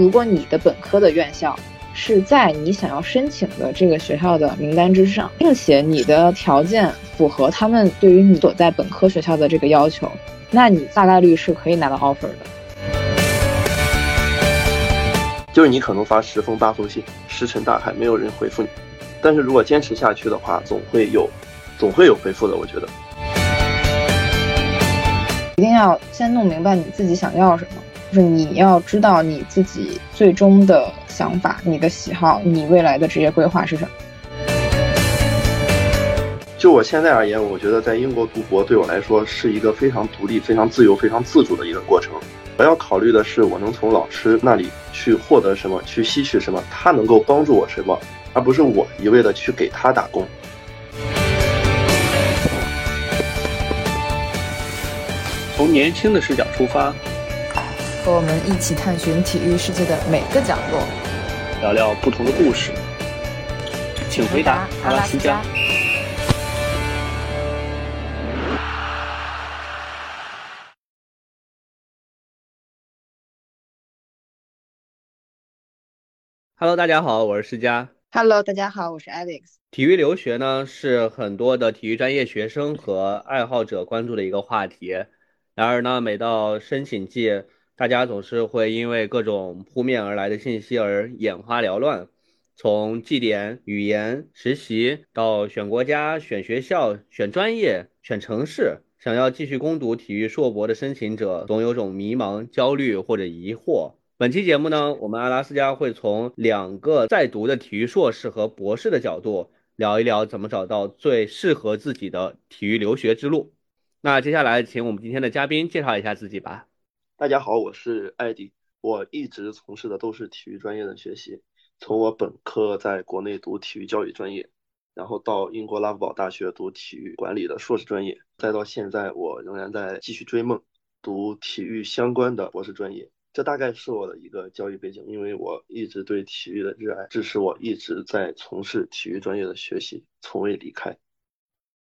如果你的本科的院校是在你想要申请的这个学校的名单之上，并且你的条件符合他们对于你所在本科学校的这个要求，那你大概率是可以拿到 offer 的。就是你可能发十封八封信，石沉大海，没有人回复你。但是如果坚持下去的话，总会有，总会有回复的。我觉得，一定要先弄明白你自己想要什么，就是你要知道你自己最终的想法、你的喜好、你未来的职业规划是什么。就我现在而言，我觉得在英国读博对我来说是一个非常独立、非常自由、非常自主的一个过程。我要考虑的是，我能从老师那里去获得什么，去吸取什么，他能够帮助我什么。而不是我一味的去给他打工。从年轻的视角出发，和我们一起探寻体育世界的每个角落，聊聊不同的故事。请回答阿拉斯加。Hello，大家好，我是施佳。Hello，大家好，我是 Alex。体育留学呢，是很多的体育专业学生和爱好者关注的一个话题。然而呢，每到申请季，大家总是会因为各种扑面而来的信息而眼花缭乱。从绩点、语言、实习，到选国家、选学校、选专业、选城市，想要继续攻读体育硕博的申请者，总有种迷茫、焦虑或者疑惑。本期节目呢，我们阿拉斯加会从两个在读的体育硕士和博士的角度聊一聊怎么找到最适合自己的体育留学之路。那接下来，请我们今天的嘉宾介绍一下自己吧。大家好，我是艾迪，我一直从事的都是体育专业的学习。从我本科在国内读体育教育专业，然后到英国拉夫堡大学读体育管理的硕士专业，再到现在，我仍然在继续追梦，读体育相关的博士专业。这大概是我的一个教育背景，因为我一直对体育的热爱，致使我一直在从事体育专业的学习，从未离开。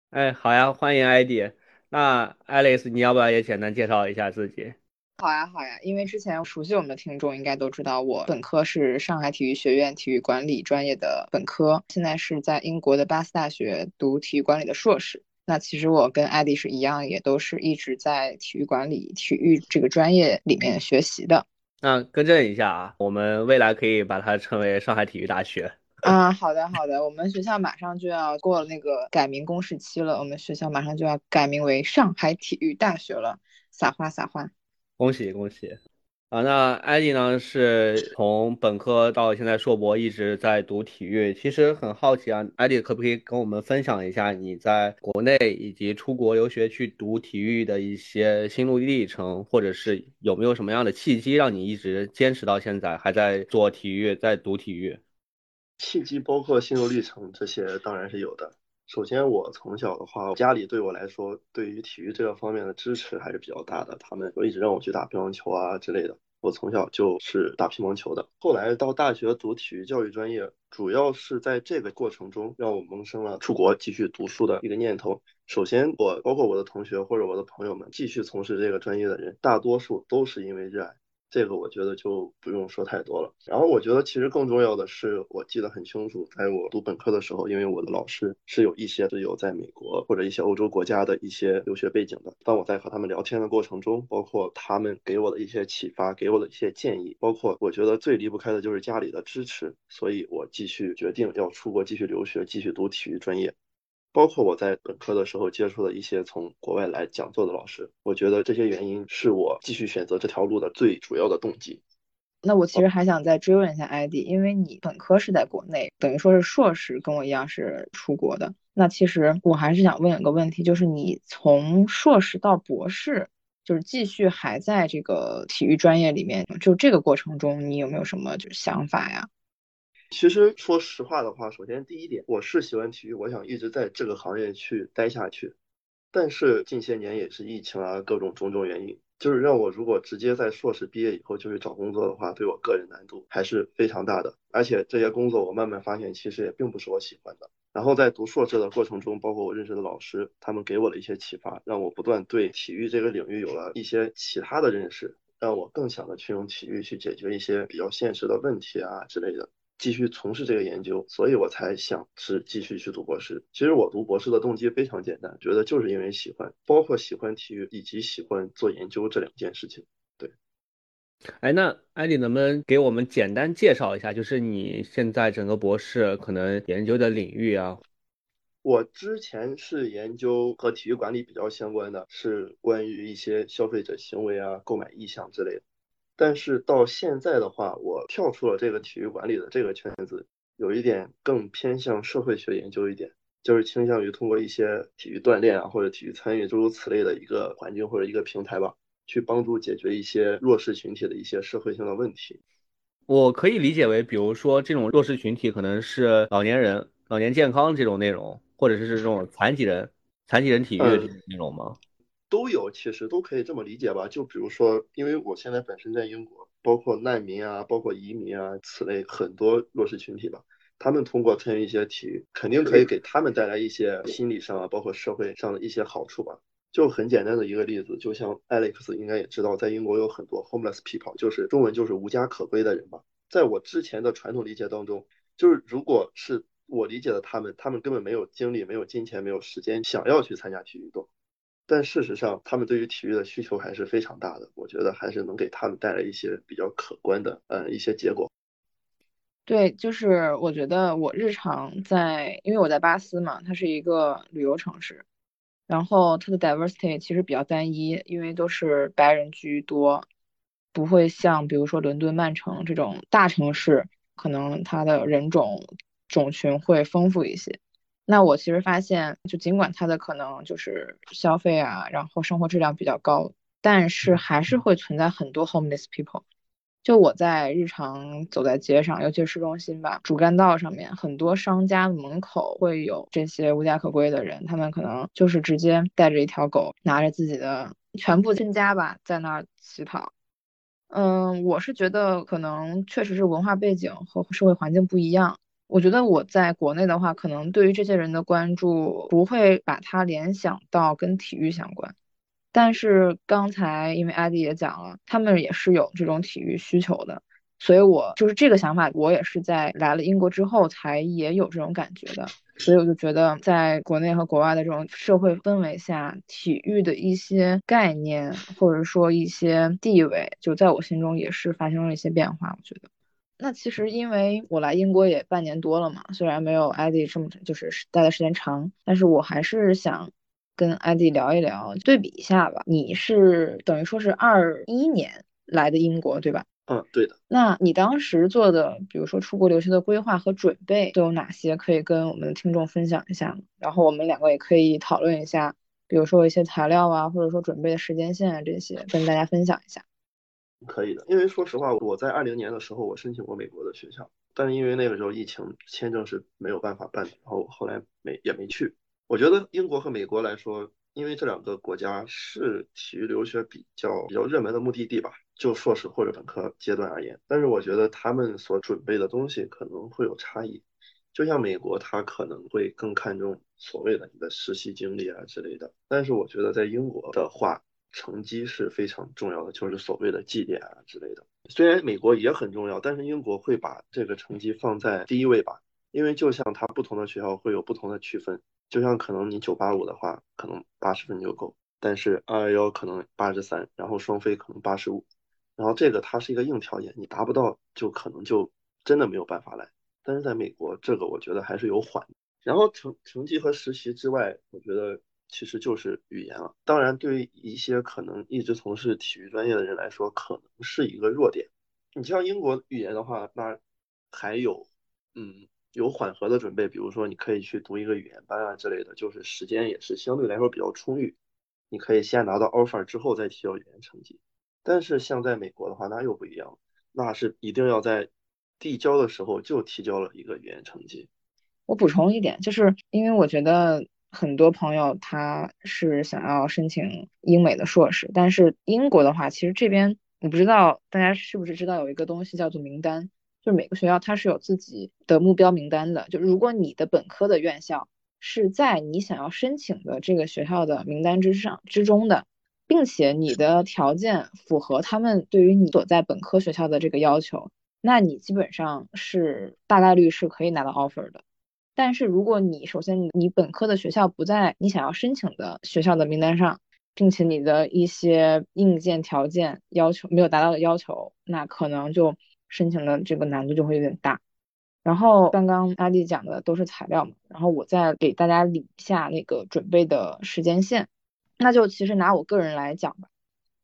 哎，好呀，欢迎艾迪。那 Alice，你要不要也简单介绍一下自己？好呀，好呀。因为之前熟悉我们的听众应该都知道，我本科是上海体育学院体育管理专业的本科，现在是在英国的巴斯大学读体育管理的硕士。那其实我跟艾迪是一样，也都是一直在体育管理、体育这个专业里面学习的。那更正一下啊，我们未来可以把它称为上海体育大学。啊，好的好的，我们学校马上就要过了那个改名公示期了，我们学校马上就要改名为上海体育大学了，撒花撒花，恭喜恭喜。啊，那艾迪呢？是从本科到现在硕博一直在读体育。其实很好奇啊，艾迪可不可以跟我们分享一下你在国内以及出国留学去读体育的一些心路历程，或者是有没有什么样的契机让你一直坚持到现在，还在做体育，在读体育？契机包括心路历程这些当然是有的。首先，我从小的话，家里对我来说，对于体育这个方面的支持还是比较大的。他们一直让我去打乒乓球啊之类的。我从小就是打乒乓球的。后来到大学读体育教育专业，主要是在这个过程中让我萌生了出国继续读书的一个念头。首先，我包括我的同学或者我的朋友们继续从事这个专业的人，大多数都是因为热爱。这个我觉得就不用说太多了。然后我觉得其实更重要的是，我记得很清楚，在我读本科的时候，因为我的老师是有一些是有在美国或者一些欧洲国家的一些留学背景的。当我在和他们聊天的过程中，包括他们给我的一些启发，给我的一些建议，包括我觉得最离不开的就是家里的支持，所以我继续决定要出国继续留学，继续读体育专业。包括我在本科的时候接触的一些从国外来讲座的老师，我觉得这些原因是我继续选择这条路的最主要的动机。那我其实还想再追问一下艾迪，因为你本科是在国内，等于说是硕士跟我一样是出国的。那其实我还是想问一个问题，就是你从硕士到博士，就是继续还在这个体育专业里面，就这个过程中，你有没有什么就想法呀？其实说实话的话，首先第一点，我是喜欢体育，我想一直在这个行业去待下去。但是近些年也是疫情啊，各种种种原因，就是让我如果直接在硕士毕业以后就去找工作的话，对我个人难度还是非常大的。而且这些工作我慢慢发现，其实也并不是我喜欢的。然后在读硕士的过程中，包括我认识的老师，他们给我的一些启发，让我不断对体育这个领域有了一些其他的认识。让我更想的去用体育去解决一些比较现实的问题啊之类的，继续从事这个研究，所以我才想是继续去读博士。其实我读博士的动机非常简单，觉得就是因为喜欢，包括喜欢体育以及喜欢做研究这两件事情。对，哎，那艾迪能不能给我们简单介绍一下，就是你现在整个博士可能研究的领域啊？我之前是研究和体育管理比较相关的，是关于一些消费者行为啊、购买意向之类的。但是到现在的话，我跳出了这个体育管理的这个圈子，有一点更偏向社会学研究一点，就是倾向于通过一些体育锻炼啊或者体育参与诸如此类的一个环境或者一个平台吧，去帮助解决一些弱势群体的一些社会性的问题。我可以理解为，比如说这种弱势群体可能是老年人、老年健康这种内容。或者是这种残疾人、残疾人体育这种内容吗？都有，其实都可以这么理解吧。就比如说，因为我现在本身在英国，包括难民啊，包括移民啊，此类很多弱势群体吧，他们通过参与一些体育，肯定可以给他们带来一些心理上啊，包括社会上的一些好处吧。就很简单的一个例子，就像 Alex 应该也知道，在英国有很多 homeless people，就是中文就是无家可归的人吧。在我之前的传统理解当中，就是如果是我理解的他们，他们根本没有精力、没有金钱、没有时间想要去参加体育运动，但事实上，他们对于体育的需求还是非常大的。我觉得还是能给他们带来一些比较可观的，呃，一些结果。对，就是我觉得我日常在，因为我在巴斯嘛，它是一个旅游城市，然后它的 diversity 其实比较单一，因为都是白人居多，不会像比如说伦敦、曼城这种大城市，可能它的人种。种群会丰富一些，那我其实发现，就尽管它的可能就是消费啊，然后生活质量比较高，但是还是会存在很多 homeless people。就我在日常走在街上，尤其是市中心吧，主干道上面，很多商家门口会有这些无家可归的人，他们可能就是直接带着一条狗，拿着自己的全部身家吧，在那儿乞讨。嗯，我是觉得可能确实是文化背景和社会环境不一样。我觉得我在国内的话，可能对于这些人的关注不会把它联想到跟体育相关。但是刚才因为艾迪也讲了，他们也是有这种体育需求的，所以我就是这个想法，我也是在来了英国之后才也有这种感觉的。所以我就觉得，在国内和国外的这种社会氛围下，体育的一些概念或者说一些地位，就在我心中也是发生了一些变化。我觉得。那其实因为我来英国也半年多了嘛，虽然没有艾迪这么就是待的时间长，但是我还是想跟艾迪聊一聊，对比一下吧。你是等于说是二一年来的英国，对吧？嗯，对的。那你当时做的，比如说出国留学的规划和准备都有哪些，可以跟我们的听众分享一下吗？然后我们两个也可以讨论一下，比如说一些材料啊，或者说准备的时间线啊这些，跟大家分享一下。可以的，因为说实话，我在二零年的时候我申请过美国的学校，但是因为那个时候疫情，签证是没有办法办，然后后来没也没去。我觉得英国和美国来说，因为这两个国家是体育留学比较比较热门的目的地吧，就硕士或者本科阶段而言，但是我觉得他们所准备的东西可能会有差异。就像美国，他可能会更看重所谓的你的实习经历啊之类的，但是我觉得在英国的话。成绩是非常重要的，就是所谓的绩点啊之类的。虽然美国也很重要，但是英国会把这个成绩放在第一位吧。因为就像它不同的学校会有不同的区分，就像可能你九八五的话，可能八十分就够，但是二幺幺可能八十三，然后双非可能八十五，然后这个它是一个硬条件，你达不到就可能就真的没有办法来。但是在美国，这个我觉得还是有缓。然后成成绩和实习之外，我觉得。其实就是语言了。当然，对于一些可能一直从事体育专业的人来说，可能是一个弱点。你像英国语言的话，那还有，嗯，有缓和的准备，比如说你可以去读一个语言班啊之类的，就是时间也是相对来说比较充裕。你可以先拿到 offer 之后再提交语言成绩。但是像在美国的话，那又不一样，那是一定要在递交的时候就提交了一个语言成绩。我补充一点，就是因为我觉得。很多朋友他是想要申请英美的硕士，但是英国的话，其实这边我不知道大家是不是知道有一个东西叫做名单，就是每个学校它是有自己的目标名单的。就如果你的本科的院校是在你想要申请的这个学校的名单之上之中的，并且你的条件符合他们对于你所在本科学校的这个要求，那你基本上是大概率是可以拿到 offer 的。但是如果你首先你本科的学校不在你想要申请的学校的名单上，并且你的一些硬件条件要求没有达到的要求，那可能就申请的这个难度就会有点大。然后刚刚阿弟讲的都是材料嘛，然后我再给大家理一下那个准备的时间线。那就其实拿我个人来讲吧，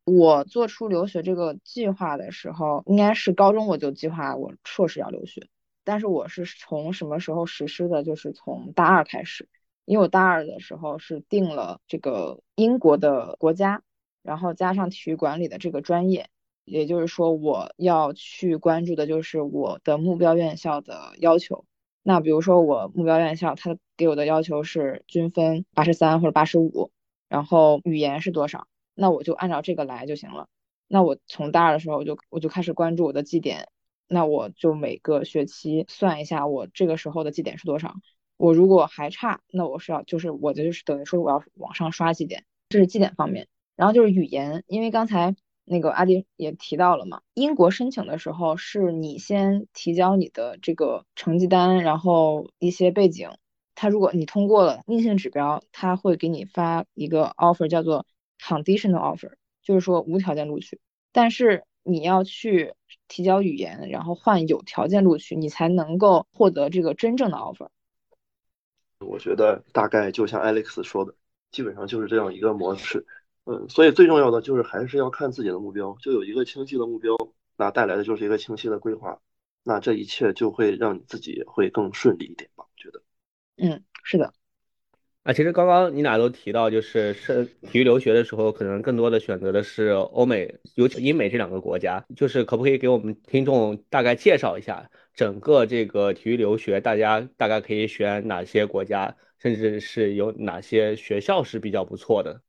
我做出留学这个计划的时候，应该是高中我就计划我硕士要留学，但是我是从什么时候实施的？就是从大二开始。因为我大二的时候是定了这个英国的国家，然后加上体育管理的这个专业，也就是说我要去关注的就是我的目标院校的要求。那比如说我目标院校，它给我的要求是均分八十三或者八十五，然后语言是多少，那我就按照这个来就行了。那我从大二的时候我就我就开始关注我的绩点，那我就每个学期算一下我这个时候的绩点是多少。我如果还差，那我是要就是我就是等于说我要往上刷绩点，这是绩点方面。然后就是语言，因为刚才那个阿迪也提到了嘛，英国申请的时候是你先提交你的这个成绩单，然后一些背景，他如果你通过了硬性指标，他会给你发一个 offer，叫做 conditional offer，就是说无条件录取。但是你要去提交语言，然后换有条件录取，你才能够获得这个真正的 offer。我觉得大概就像 Alex 说的，基本上就是这样一个模式。嗯，所以最重要的就是还是要看自己的目标，就有一个清晰的目标，那带来的就是一个清晰的规划，那这一切就会让你自己会更顺利一点吧？我觉得。嗯，是的。啊，其实刚刚你俩都提到，就是是体育留学的时候，可能更多的选择的是欧美，尤其英美这两个国家，就是可不可以给我们听众大概介绍一下？整个这个体育留学，大家大概可以选哪些国家，甚至是有哪些学校是比较不错的？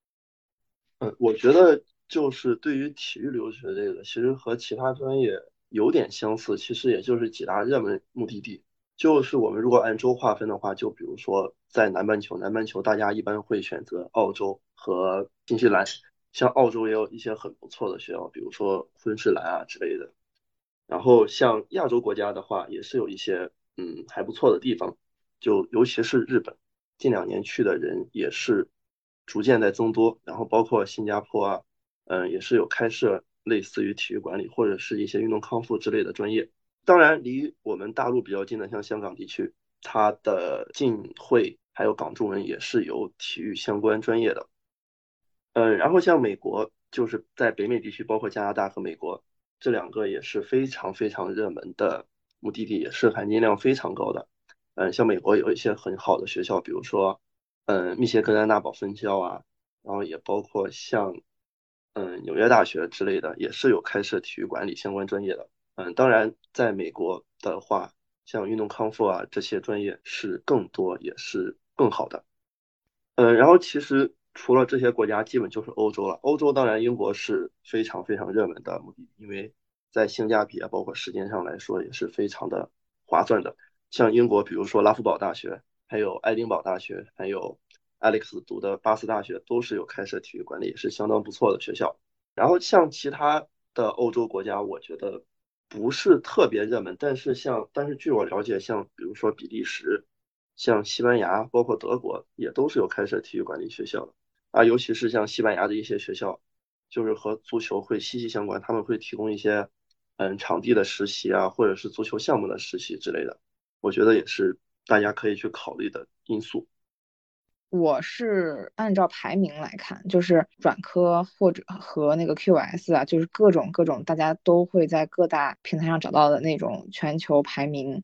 嗯，我觉得就是对于体育留学这个，其实和其他专业有点相似，其实也就是几大热门目的地。就是我们如果按州划分的话，就比如说在南半球，南半球大家一般会选择澳洲和新西兰，像澳洲也有一些很不错的学校，比如说昆士兰啊之类的。然后像亚洲国家的话，也是有一些嗯还不错的地方，就尤其是日本，近两年去的人也是逐渐在增多。然后包括新加坡啊，嗯也是有开设类似于体育管理或者是一些运动康复之类的专业。当然，离我们大陆比较近的像香港地区，它的浸会还有港中文也是有体育相关专业的。嗯，然后像美国，就是在北美地区，包括加拿大和美国。这两个也是非常非常热门的目的地，也是含金量非常高的。嗯，像美国有一些很好的学校，比如说，嗯，密歇根安娜堡分校啊，然后也包括像，嗯，纽约大学之类的，也是有开设体育管理相关专业的。嗯，当然，在美国的话，像运动康复啊这些专业是更多，也是更好的。嗯，然后其实。除了这些国家，基本就是欧洲了。欧洲当然，英国是非常非常热门的目的，因为在性价比啊，包括时间上来说，也是非常的划算的。像英国，比如说拉夫堡大学，还有爱丁堡大学，还有 Alex 读的巴斯大学，都是有开设体育管理，也是相当不错的学校。然后像其他的欧洲国家，我觉得不是特别热门，但是像但是据我了解，像比如说比利时、像西班牙，包括德国，也都是有开设体育管理学校的。啊，尤其是像西班牙的一些学校，就是和足球会息息相关，他们会提供一些嗯场地的实习啊，或者是足球项目的实习之类的，我觉得也是大家可以去考虑的因素。我是按照排名来看，就是转科或者和那个 QS 啊，就是各种各种大家都会在各大平台上找到的那种全球排名，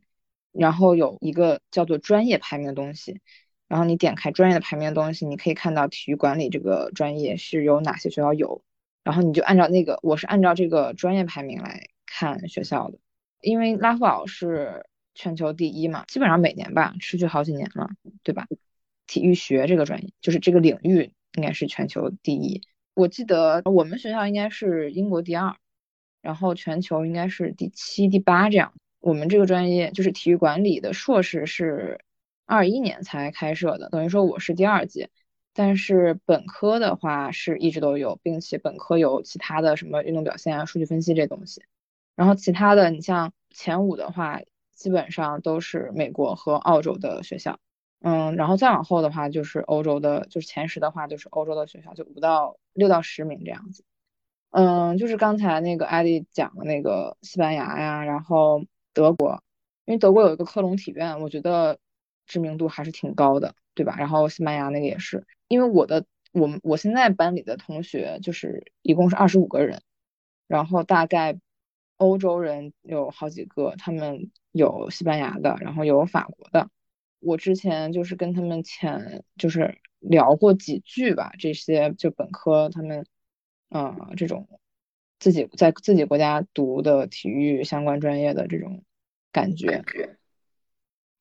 然后有一个叫做专业排名的东西。然后你点开专业的排名的东西，你可以看到体育管理这个专业是有哪些学校有，然后你就按照那个，我是按照这个专业排名来看学校的，因为拉夫堡是全球第一嘛，基本上每年吧，持续好几年了，对吧？体育学这个专业就是这个领域应该是全球第一，我记得我们学校应该是英国第二，然后全球应该是第七、第八这样。我们这个专业就是体育管理的硕士是。二一年才开设的，等于说我是第二届，但是本科的话是一直都有，并且本科有其他的什么运动表现啊、数据分析这东西。然后其他的，你像前五的话，基本上都是美国和澳洲的学校。嗯，然后再往后的话就是欧洲的，就是前十的话就是欧洲的学校，就五到六到十名这样子。嗯，就是刚才那个艾丽讲的那个西班牙呀，然后德国，因为德国有一个科隆体院，我觉得知名度还是挺高的，对吧？然后西班牙那个也是，因为我的我我现在班里的同学就是一共是二十五个人，然后大概欧洲人有好几个，他们有西班牙的，然后有法国的。我之前就是跟他们前就是聊过几句吧，这些就本科他们，呃，这种自己在自己国家读的体育相关专业的这种感觉，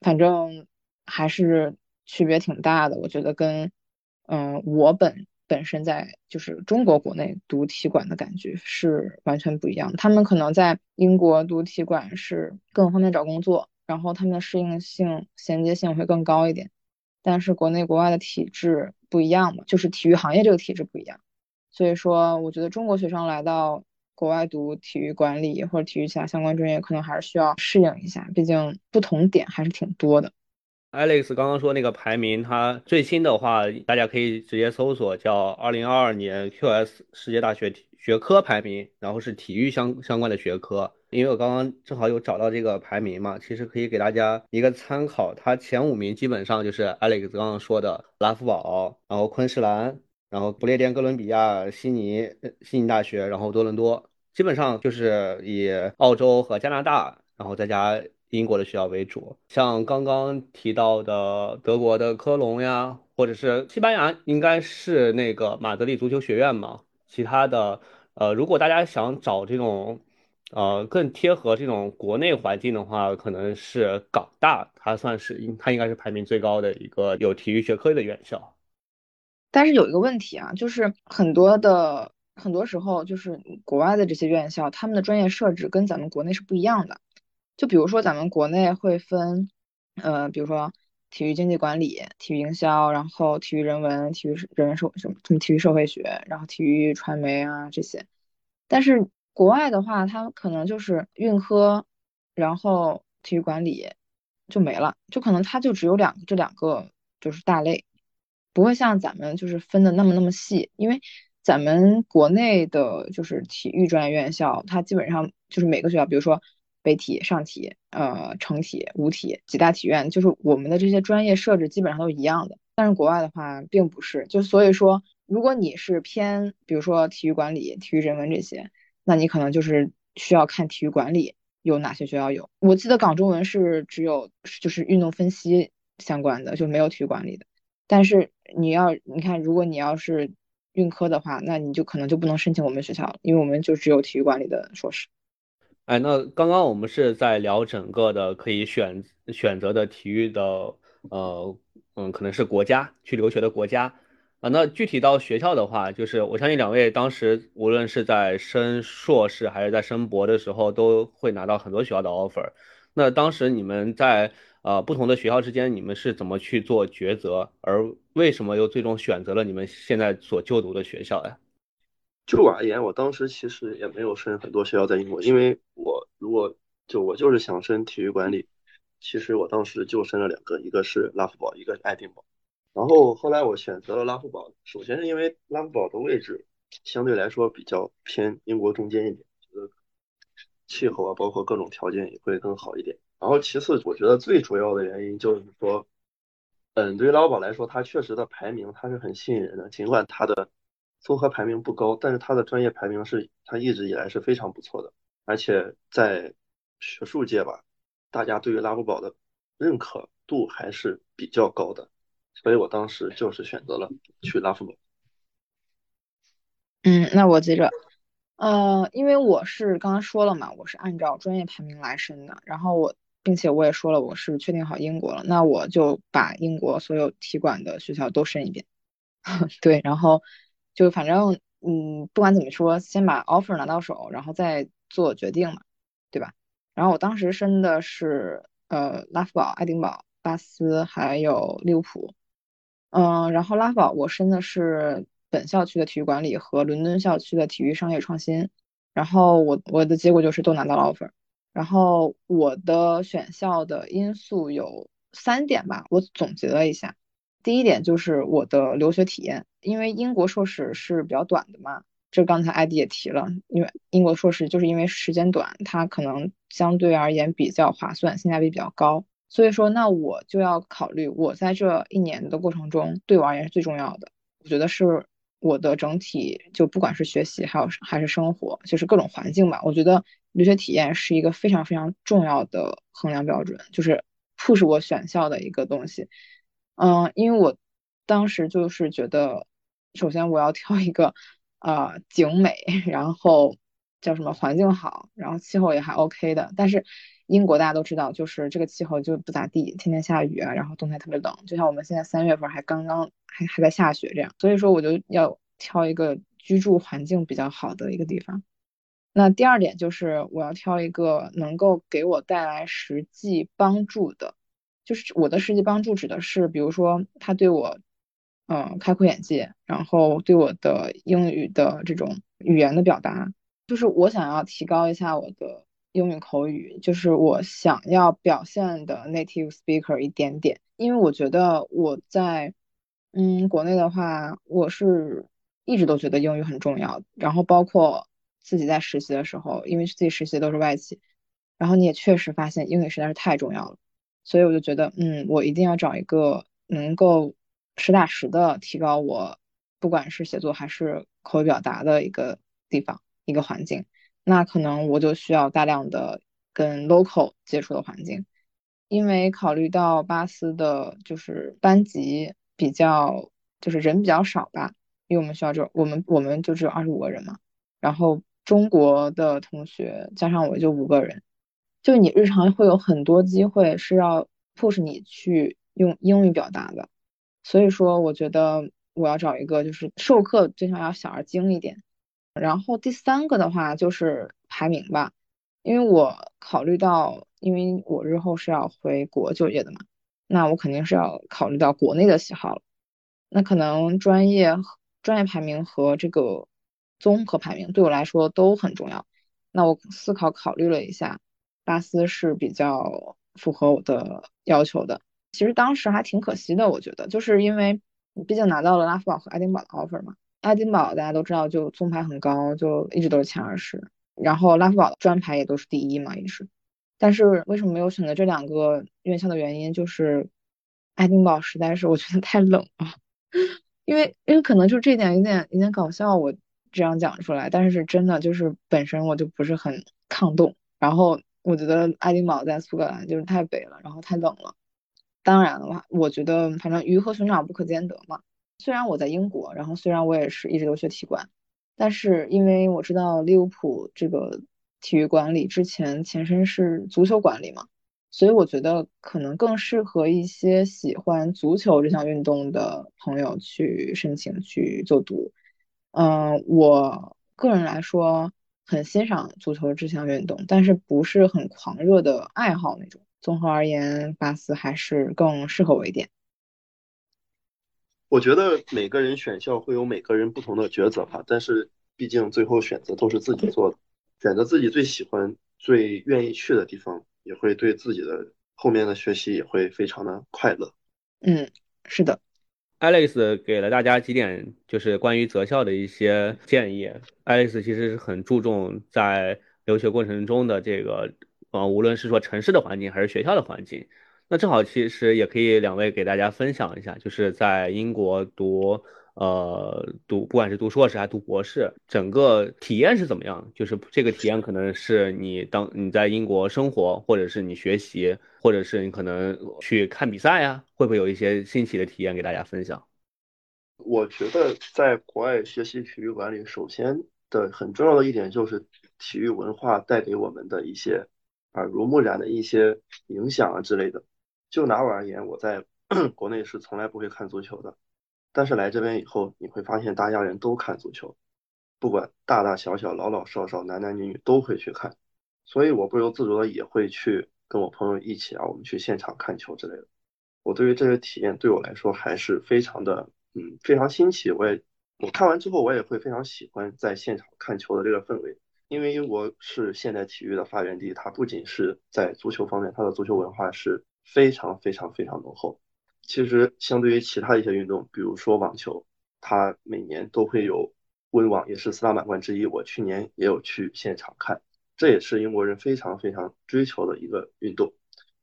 反正还是区别挺大的。我觉得跟嗯我本本身在就是中国国内读体管的感觉是完全不一样。他们可能在英国读体管是更方便找工作。然后他们的适应性、衔接性会更高一点，但是国内国外的体制不一样嘛，就是体育行业这个体制不一样，所以说我觉得中国学生来到国外读体育管理或者体育其他相关专业，可能还是需要适应一下，毕竟不同点还是挺多的。Alex 刚刚说那个排名，它最新的话，大家可以直接搜索叫二零二二年 QS 世界大学学科排名，然后是体育相相关的学科。因为我刚刚正好有找到这个排名嘛，其实可以给大家一个参考。它前五名基本上就是 Alex 刚刚说的拉夫堡，然后昆士兰，然后不列颠哥伦比亚、悉尼、悉尼大学，然后多伦多，基本上就是以澳洲和加拿大，然后再加。英国的学校为主，像刚刚提到的德国的科隆呀，或者是西班牙，应该是那个马德里足球学院嘛。其他的，呃，如果大家想找这种，呃，更贴合这种国内环境的话，可能是港大，它算是应它应该是排名最高的一个有体育学科的院校。但是有一个问题啊，就是很多的很多时候，就是国外的这些院校，他们的专业设置跟咱们国内是不一样的。就比如说咱们国内会分，呃，比如说体育经济管理、体育营销，然后体育人文、体育人文社什么什么体育社会学，然后体育传媒啊这些。但是国外的话，它可能就是运科，然后体育管理就没了，就可能它就只有两这两个就是大类，不会像咱们就是分的那么那么细，因为咱们国内的就是体育专业院校，它基本上就是每个学校，比如说。北体、上体、呃，成体、五体几大体院，就是我们的这些专业设置基本上都一样的。但是国外的话并不是，就所以说，如果你是偏，比如说体育管理、体育人文这些，那你可能就是需要看体育管理有哪些学校有。我记得港中文是只有就是运动分析相关的，就没有体育管理的。但是你要你看，如果你要是运科的话，那你就可能就不能申请我们学校了，因为我们就只有体育管理的硕士。哎，那刚刚我们是在聊整个的可以选选择的体育的，呃，嗯，可能是国家去留学的国家啊。那具体到学校的话，就是我相信两位当时无论是在升硕士还是在升博的时候，都会拿到很多学校的 offer。那当时你们在呃不同的学校之间，你们是怎么去做抉择？而为什么又最终选择了你们现在所就读的学校呀？就我而言，我当时其实也没有申很多学校在英国，因为我如果就我就是想申体育管理，其实我当时就申了两个，一个是拉夫堡，一个是爱丁堡。然后后来我选择了拉夫堡，首先是因为拉夫堡的位置相对来说比较偏英国中间一点，觉得气候啊，包括各种条件也会更好一点。然后其次，我觉得最主要的原因就是说，嗯，对于拉夫堡来说，它确实的排名它是很吸引人的，尽管它的。综合排名不高，但是它的专业排名是，它一直以来是非常不错的，而且在学术界吧，大家对于拉夫堡的认可度还是比较高的，所以我当时就是选择了去拉夫堡。嗯，那我接着，呃，因为我是刚刚说了嘛，我是按照专业排名来申的，然后我，并且我也说了，我是确定好英国了，那我就把英国所有体管的学校都申一遍，对，然后。就反正，嗯，不管怎么说，先把 offer 拿到手，然后再做决定嘛，对吧？然后我当时申的是，呃，拉夫堡、爱丁堡、巴斯还有利物浦。嗯，然后拉夫堡我申的是本校区的体育管理和伦敦校区的体育商业创新，然后我我的结果就是都拿到了 offer。然后我的选校的因素有三点吧，我总结了一下。第一点就是我的留学体验，因为英国硕士是比较短的嘛，这刚才艾迪也提了，因为英国硕士就是因为时间短，它可能相对而言比较划算，性价比比较高。所以说，那我就要考虑我在这一年的过程中，对我而言是最重要的。我觉得是我的整体，就不管是学习还有还是生活，就是各种环境吧。我觉得留学体验是一个非常非常重要的衡量标准，就是促使我选校的一个东西。嗯，因为我当时就是觉得，首先我要挑一个，呃，景美，然后叫什么环境好，然后气候也还 OK 的。但是英国大家都知道，就是这个气候就不咋地，天天下雨啊，然后冬天特别冷，就像我们现在三月份还刚刚还还在下雪这样。所以说我就要挑一个居住环境比较好的一个地方。那第二点就是我要挑一个能够给我带来实际帮助的。就是我的实际帮助指的是，比如说他对我，嗯，开阔眼界，然后对我的英语的这种语言的表达，就是我想要提高一下我的英语口语，就是我想要表现的 native speaker 一点点，因为我觉得我在，嗯，国内的话，我是一直都觉得英语很重要，然后包括自己在实习的时候，因为自己实习都是外企，然后你也确实发现英语实在是太重要了。所以我就觉得，嗯，我一定要找一个能够实打实的提高我，不管是写作还是口语表达的一个地方、一个环境。那可能我就需要大量的跟 local 接触的环境，因为考虑到巴斯的就是班级比较就是人比较少吧，因为我们学校就我们我们就只有二十五个人嘛，然后中国的同学加上我就五个人。就你日常会有很多机会是要 push 你去用英语表达的，所以说我觉得我要找一个就是授课最起码要小而精一点。然后第三个的话就是排名吧，因为我考虑到，因为我日后是要回国就业的嘛，那我肯定是要考虑到国内的喜好了。那可能专业专业排名和这个综合排名对我来说都很重要。那我思考考虑了一下。巴斯是比较符合我的要求的，其实当时还挺可惜的，我觉得，就是因为你毕竟拿到了拉夫堡和爱丁堡的 offer 嘛，爱丁堡大家都知道就综排很高，就一直都是前二十，然后拉夫堡的专排也都是第一嘛，也是，但是为什么没有选择这两个院校的原因，就是爱丁堡实在是我觉得太冷了，因为因为可能就这点有点有点搞笑，我这样讲出来，但是真的就是本身我就不是很抗冻，然后。我觉得爱丁堡在苏格兰就是太北了，然后太冷了。当然的话，我觉得反正鱼和熊掌不可兼得嘛。虽然我在英国，然后虽然我也是一直都学体管，但是因为我知道利物浦这个体育管理之前前身是足球管理嘛，所以我觉得可能更适合一些喜欢足球这项运动的朋友去申请去就读。嗯，我个人来说。很欣赏足球这项运动，但是不是很狂热的爱好那种。综合而言，巴斯还是更适合我一点。我觉得每个人选校会有每个人不同的抉择吧，但是毕竟最后选择都是自己做的，选择自己最喜欢、最愿意去的地方，也会对自己的后面的学习也会非常的快乐。嗯，是的。Alex 给了大家几点，就是关于择校的一些建议。Alex 其实是很注重在留学过程中的这个，呃，无论是说城市的环境还是学校的环境。那正好其实也可以两位给大家分享一下，就是在英国读。呃，读不管是读硕士还是读博士，整个体验是怎么样？就是这个体验可能是你当你在英国生活，或者是你学习，或者是你可能去看比赛呀，会不会有一些新奇的体验给大家分享？我觉得在国外学习体育管理，首先的很重要的一点就是体育文化带给我们的一些耳濡目染的一些影响啊之类的。就拿我而言，我在 国内是从来不会看足球的。但是来这边以后，你会发现大家人都看足球，不管大大小小、老老少少、男男女女都会去看，所以我不由自主的也会去跟我朋友一起啊，我们去现场看球之类的。我对于这些体验对我来说还是非常的，嗯，非常新奇。我也我看完之后，我也会非常喜欢在现场看球的这个氛围，因为英国是现代体育的发源地，它不仅是在足球方面，它的足球文化是非常非常非常浓厚。其实相对于其他一些运动，比如说网球，它每年都会有温网，也是四大满贯之一。我去年也有去现场看，这也是英国人非常非常追求的一个运动。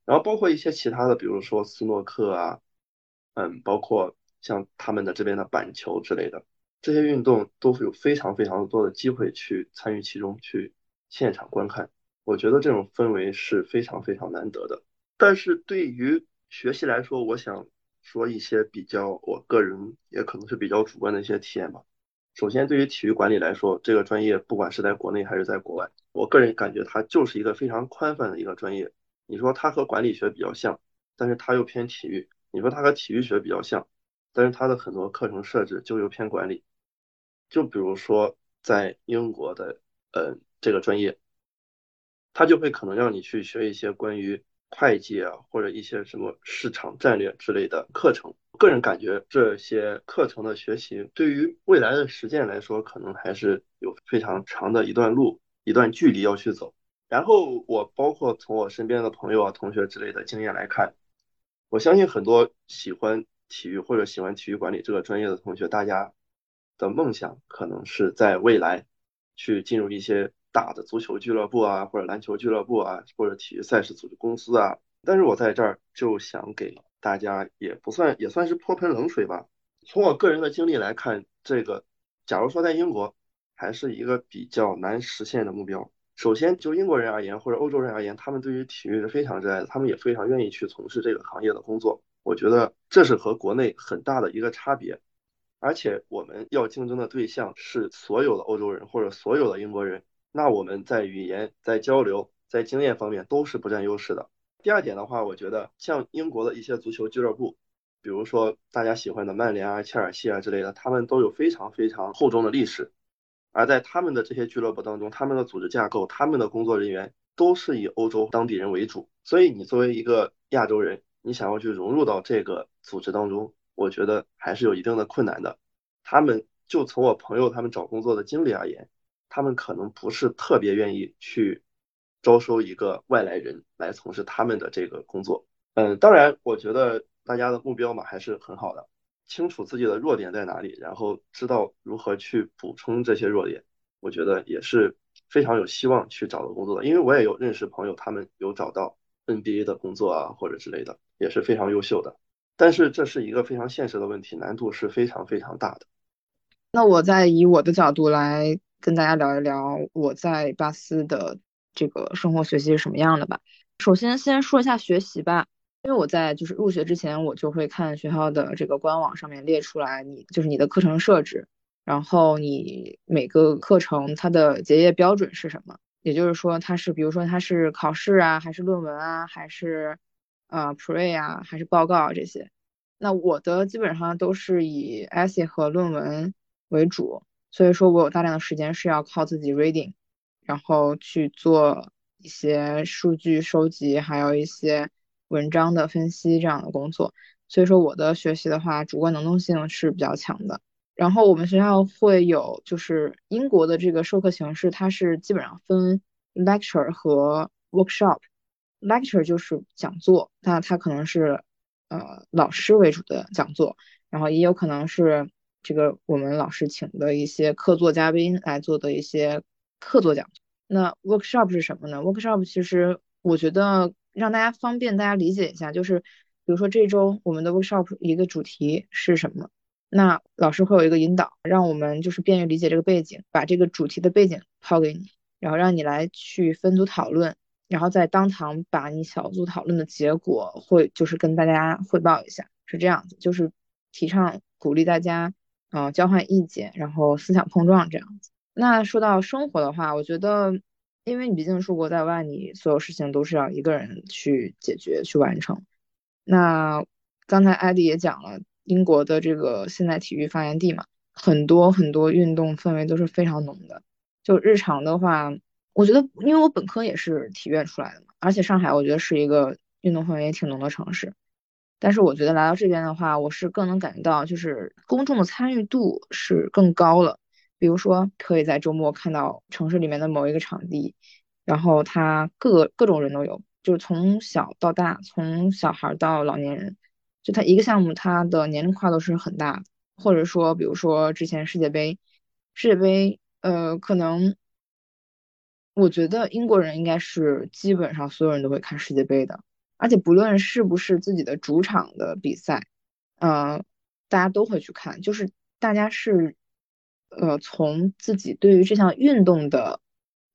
然后包括一些其他的，比如说斯诺克啊，嗯，包括像他们的这边的板球之类的，这些运动都是有非常非常多的机会去参与其中，去现场观看。我觉得这种氛围是非常非常难得的。但是对于学习来说，我想说一些比较我个人也可能是比较主观的一些体验吧。首先，对于体育管理来说，这个专业不管是在国内还是在国外，我个人感觉它就是一个非常宽泛的一个专业。你说它和管理学比较像，但是它又偏体育；你说它和体育学比较像，但是它的很多课程设置就又偏管理。就比如说在英国的，呃，这个专业，它就会可能让你去学一些关于。会计啊，或者一些什么市场战略之类的课程，个人感觉这些课程的学习对于未来的实践来说，可能还是有非常长的一段路、一段距离要去走。然后我包括从我身边的朋友啊、同学之类的经验来看，我相信很多喜欢体育或者喜欢体育管理这个专业的同学，大家的梦想可能是在未来去进入一些。大的足球俱乐部啊，或者篮球俱乐部啊，或者体育赛事组织公司啊，但是我在这儿就想给大家，也不算也算是泼盆冷水吧。从我个人的经历来看，这个假如说在英国，还是一个比较难实现的目标。首先，就英国人而言，或者欧洲人而言，他们对于体育是非常热爱的，他们也非常愿意去从事这个行业的工作。我觉得这是和国内很大的一个差别。而且我们要竞争的对象是所有的欧洲人或者所有的英国人。那我们在语言、在交流、在经验方面都是不占优势的。第二点的话，我觉得像英国的一些足球俱乐部，比如说大家喜欢的曼联啊、切尔西啊之类的，他们都有非常非常厚重的历史。而在他们的这些俱乐部当中，他们的组织架构、他们的工作人员都是以欧洲当地人为主。所以你作为一个亚洲人，你想要去融入到这个组织当中，我觉得还是有一定的困难的。他们就从我朋友他们找工作的经历而言。他们可能不是特别愿意去招收一个外来人来从事他们的这个工作。嗯，当然，我觉得大家的目标嘛还是很好的，清楚自己的弱点在哪里，然后知道如何去补充这些弱点，我觉得也是非常有希望去找到工作的。因为我也有认识朋友，他们有找到 NBA 的工作啊或者之类的，也是非常优秀的。但是这是一个非常现实的问题，难度是非常非常大的。那我再以我的角度来。跟大家聊一聊我在巴斯的这个生活学习是什么样的吧。首先先说一下学习吧，因为我在就是入学之前，我就会看学校的这个官网上面列出来你就是你的课程设置，然后你每个课程它的结业标准是什么，也就是说它是比如说它是考试啊，还是论文啊，还是呃 pre 啊，还是报告啊这些。那我的基本上都是以 essay 和论文为主。所以说我有大量的时间是要靠自己 reading，然后去做一些数据收集，还有一些文章的分析这样的工作。所以说我的学习的话，主观能动性是比较强的。然后我们学校会有，就是英国的这个授课形式，它是基本上分 lecture 和 workshop。lecture 就是讲座，那它可能是呃老师为主的讲座，然后也有可能是。这个我们老师请的一些客座嘉宾来做的一些客座讲座。那 workshop 是什么呢？workshop 其实我觉得让大家方便大家理解一下，就是比如说这周我们的 workshop 一个主题是什么，那老师会有一个引导，让我们就是便于理解这个背景，把这个主题的背景抛给你，然后让你来去分组讨论，然后在当堂把你小组讨论的结果会就是跟大家汇报一下，是这样子，就是提倡鼓励大家。嗯，交换意见，然后思想碰撞这样子。那说到生活的话，我觉得，因为你毕竟出国在外，你所有事情都是要一个人去解决、去完成。那刚才艾迪也讲了，英国的这个现代体育发源地嘛，很多很多运动氛围都是非常浓的。就日常的话，我觉得，因为我本科也是体院出来的嘛，而且上海我觉得是一个运动氛围也挺浓的城市。但是我觉得来到这边的话，我是更能感觉到，就是公众的参与度是更高了。比如说，可以在周末看到城市里面的某一个场地，然后它各各种人都有，就是从小到大，从小孩到老年人，就它一个项目，它的年龄跨度是很大的。或者说，比如说之前世界杯，世界杯，呃，可能我觉得英国人应该是基本上所有人都会看世界杯的，而且不论是不是自己的主场的比赛，嗯，大家都会去看，就是大家是。呃，从自己对于这项运动的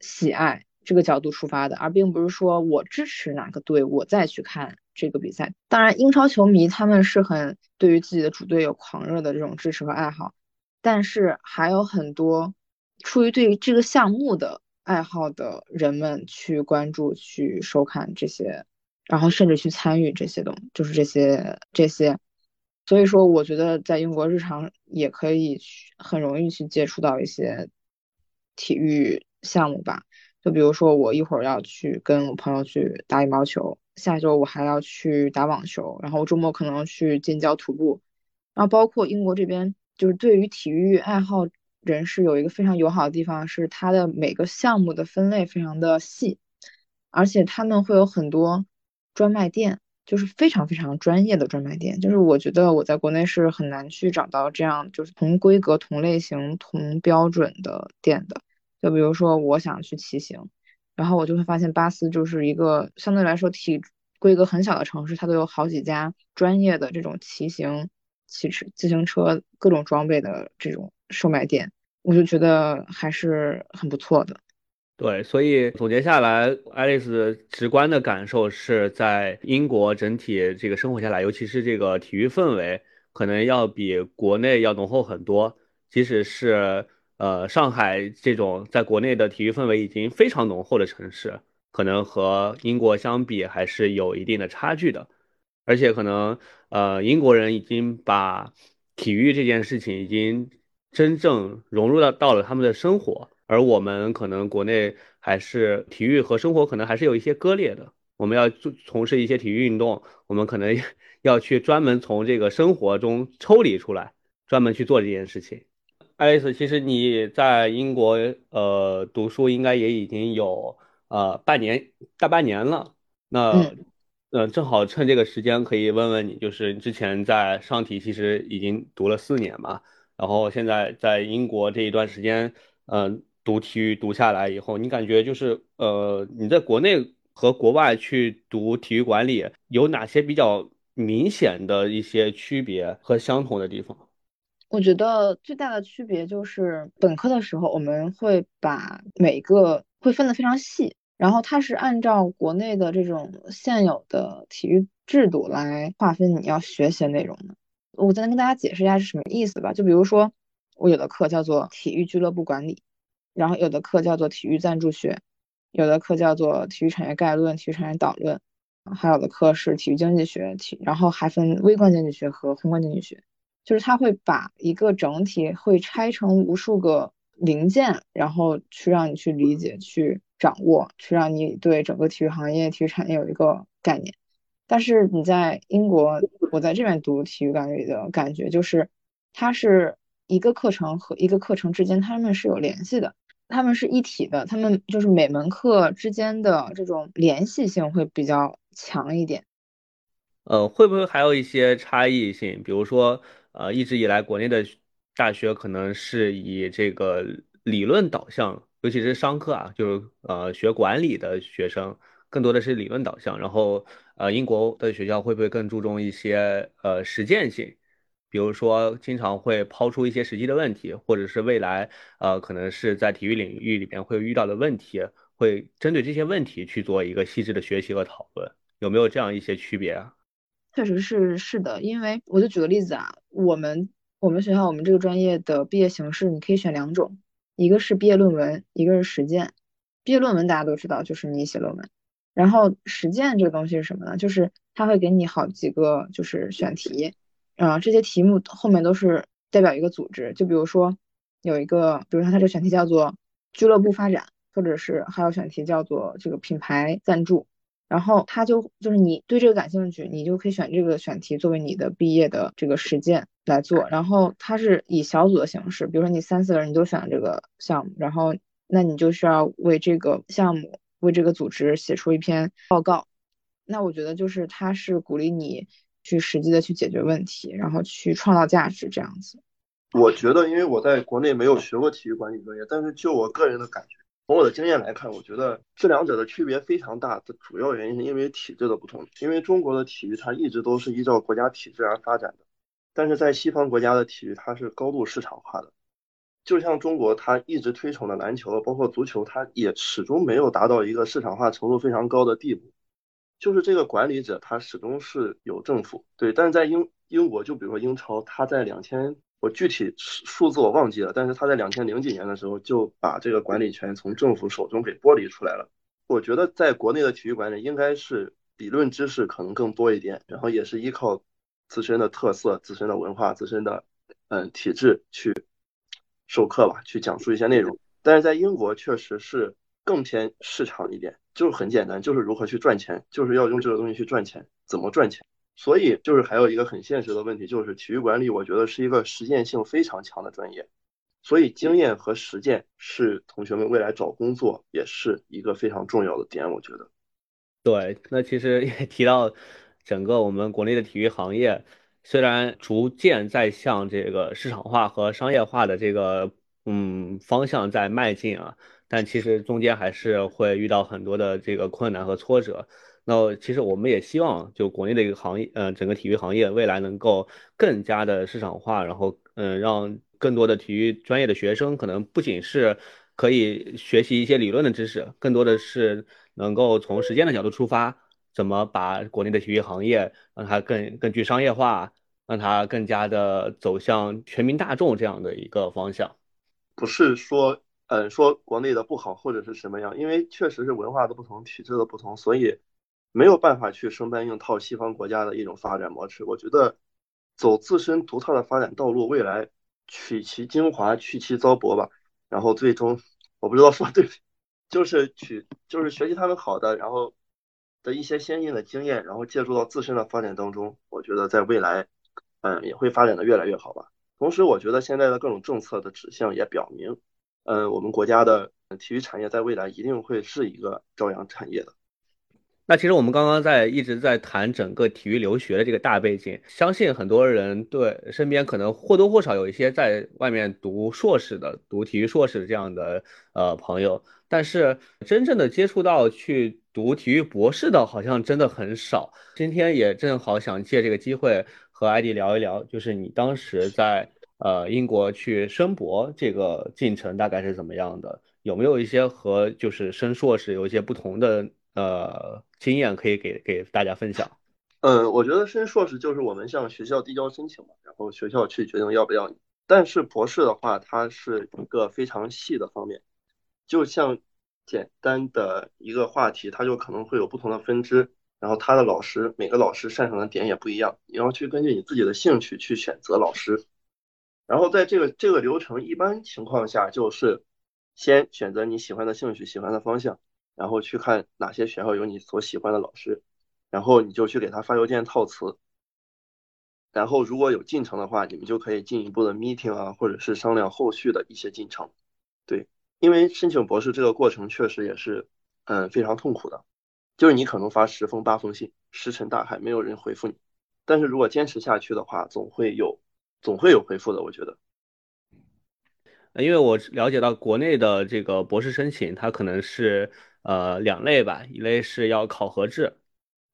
喜爱这个角度出发的，而并不是说我支持哪个队，我再去看这个比赛。当然，英超球迷他们是很对于自己的主队有狂热的这种支持和爱好，但是还有很多出于对于这个项目的爱好的人们去关注、去收看这些，然后甚至去参与这些东，就是这些这些。所以说，我觉得在英国日常也可以去很容易去接触到一些体育项目吧。就比如说，我一会儿要去跟我朋友去打羽毛球，下周我还要去打网球，然后周末可能去近郊徒步。然后包括英国这边，就是对于体育爱好人士有一个非常友好的地方，是它的每个项目的分类非常的细，而且他们会有很多专卖店。就是非常非常专业的专卖店，就是我觉得我在国内是很难去找到这样就是同规格、同类型、同标准的店的。就比如说我想去骑行，然后我就会发现巴斯就是一个相对来说体规格很小的城市，它都有好几家专业的这种骑行、骑车、自行车各种装备的这种售卖店，我就觉得还是很不错的。对，所以总结下来，爱丽丝直观的感受是在英国整体这个生活下来，尤其是这个体育氛围，可能要比国内要浓厚很多。即使是呃上海这种在国内的体育氛围已经非常浓厚的城市，可能和英国相比还是有一定的差距的。而且可能呃英国人已经把体育这件事情已经真正融入到到了他们的生活。而我们可能国内还是体育和生活可能还是有一些割裂的。我们要做从事一些体育运动，我们可能 要去专门从这个生活中抽离出来，专门去做这件事情。爱丽丝，其实你在英国呃读书应该也已经有呃半年大半年了。那嗯，正好趁这个时间可以问问你，就是之前在上体其实已经读了四年嘛，然后现在在英国这一段时间，嗯。读体育读下来以后，你感觉就是呃，你在国内和国外去读体育管理有哪些比较明显的一些区别和相同的地方？我觉得最大的区别就是本科的时候我们会把每个会分得非常细，然后它是按照国内的这种现有的体育制度来划分你要学习的内容的。我再跟大家解释一下是什么意思吧。就比如说我有的课叫做体育俱乐部管理。然后有的课叫做体育赞助学，有的课叫做体育产业概论、体育产业导论，还有的课是体育经济学，体然后还分微观经济学和宏观经济学，就是他会把一个整体会拆成无数个零件，然后去让你去理解、去掌握、去让你对整个体育行业、体育产业有一个概念。但是你在英国，我在这边读体育管理的感觉就是，它是一个课程和一个课程之间他们是有联系的。他们是一体的，他们就是每门课之间的这种联系性会比较强一点。呃，会不会还有一些差异性？比如说，呃，一直以来国内的大学可能是以这个理论导向，尤其是商科啊，就是呃学管理的学生更多的是理论导向。然后，呃，英国的学校会不会更注重一些呃实践性？比如说，经常会抛出一些实际的问题，或者是未来，呃，可能是在体育领域里边会遇到的问题，会针对这些问题去做一个细致的学习和讨论，有没有这样一些区别啊？确实是是的，因为我就举个例子啊，我们我们学校我们这个专业的毕业形式，你可以选两种，一个是毕业论文，一个是实践。毕业论文大家都知道，就是你写论文，然后实践这个东西是什么呢？就是他会给你好几个就是选题。啊，这些题目后面都是代表一个组织，就比如说有一个，比如说它这个选题叫做俱乐部发展，或者是还有选题叫做这个品牌赞助，然后他就就是你对这个感兴趣，你就可以选这个选题作为你的毕业的这个实践来做。然后它是以小组的形式，比如说你三四个人你都选了这个项目，然后那你就需要为这个项目为这个组织写出一篇报告。那我觉得就是它是鼓励你去实际的去解决问题，然后去创造价值这样子。我觉得，因为我在国内没有学过体育管理专业，但是就我个人的感觉。从我的经验来看，我觉得这两者的区别非常大的主要原因是因为体制的不同。因为中国的体育它一直都是依照国家体制而发展的，但是在西方国家的体育它是高度市场化的。就像中国它一直推崇的篮球，包括足球，它也始终没有达到一个市场化程度非常高的地步。就是这个管理者他始终是有政府对，但是在英英国，就比如说英超，他在两千。我具体数字我忘记了，但是他在两千零几年的时候就把这个管理权从政府手中给剥离出来了。我觉得在国内的体育管理应该是理论知识可能更多一点，然后也是依靠自身的特色、自身的文化、自身的嗯体制去授课吧，去讲述一些内容。但是在英国确实是更偏市场一点，就是很简单，就是如何去赚钱，就是要用这个东西去赚钱，怎么赚钱。所以就是还有一个很现实的问题，就是体育管理，我觉得是一个实践性非常强的专业，所以经验和实践是同学们未来找工作也是一个非常重要的点，我觉得。对，那其实也提到整个我们国内的体育行业，虽然逐渐在向这个市场化和商业化的这个嗯方向在迈进啊，但其实中间还是会遇到很多的这个困难和挫折。那其实我们也希望，就国内的一个行业，呃，整个体育行业未来能够更加的市场化，然后，嗯，让更多的体育专业的学生，可能不仅是可以学习一些理论的知识，更多的是能够从实践的角度出发，怎么把国内的体育行业让它更更具商业化，让它更加的走向全民大众这样的一个方向。不是说，嗯，说国内的不好或者是什么样，因为确实是文化的不同，体制的不同，所以。没有办法去生搬硬套西方国家的一种发展模式，我觉得走自身独特的发展道路，未来取其精华，去其糟粕吧。然后最终，我不知道说 对不对，就是取就是学习他们好的，然后的一些先进的经验，然后借助到自身的发展当中，我觉得在未来，嗯，也会发展的越来越好吧。同时，我觉得现在的各种政策的指向也表明，嗯，我们国家的体育产业在未来一定会是一个朝阳产业的。那其实我们刚刚在一直在谈整个体育留学的这个大背景，相信很多人对身边可能或多或少有一些在外面读硕士的、读体育硕士这样的呃朋友，但是真正的接触到去读体育博士的，好像真的很少。今天也正好想借这个机会和艾迪聊一聊，就是你当时在呃英国去申博这个进程大概是怎么样的？有没有一些和就是升硕士有一些不同的？呃，经验可以给给大家分享。嗯，我觉得升硕士就是我们向学校递交申请嘛，然后学校去决定要不要你。但是博士的话，它是一个非常细的方面，就像简单的一个话题，它就可能会有不同的分支，然后他的老师每个老师擅长的点也不一样，你要去根据你自己的兴趣去选择老师。然后在这个这个流程，一般情况下就是先选择你喜欢的兴趣、喜欢的方向。然后去看哪些学校有你所喜欢的老师，然后你就去给他发邮件套词，然后如果有进程的话，你们就可以进一步的 meeting 啊，或者是商量后续的一些进程。对，因为申请博士这个过程确实也是，嗯，非常痛苦的，就是你可能发十封八封信，石沉大海，没有人回复你。但是如果坚持下去的话，总会有，总会有回复的，我觉得。因为我了解到国内的这个博士申请，它可能是。呃，两类吧，一类是要考核制，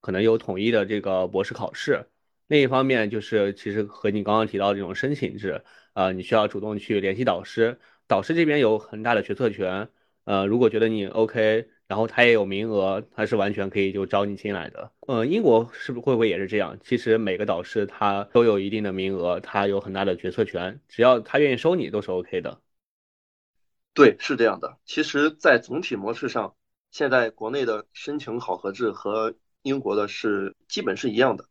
可能有统一的这个博士考试；另一方面就是其实和你刚刚提到这种申请制，呃，你需要主动去联系导师，导师这边有很大的决策权。呃，如果觉得你 OK，然后他也有名额，他是完全可以就招你进来的。呃，英国是不是会不会也是这样？其实每个导师他都有一定的名额，他有很大的决策权，只要他愿意收你，都是 OK 的。对，是这样的。其实，在总体模式上。现在国内的申请考核制和英国的是基本是一样的。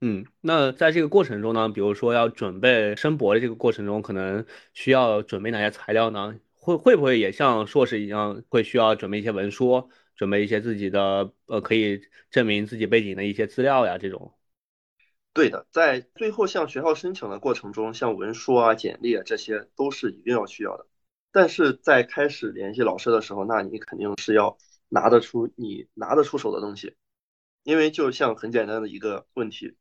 嗯，那在这个过程中呢，比如说要准备申博的这个过程中，可能需要准备哪些材料呢？会会不会也像硕士一样，会需要准备一些文书，准备一些自己的呃可以证明自己背景的一些资料呀？这种？对的，在最后向学校申请的过程中，像文书啊、简历啊，这些都是一定要需要的。但是在开始联系老师的时候，那你肯定是要拿得出你拿得出手的东西，因为就像很简单的一个问题，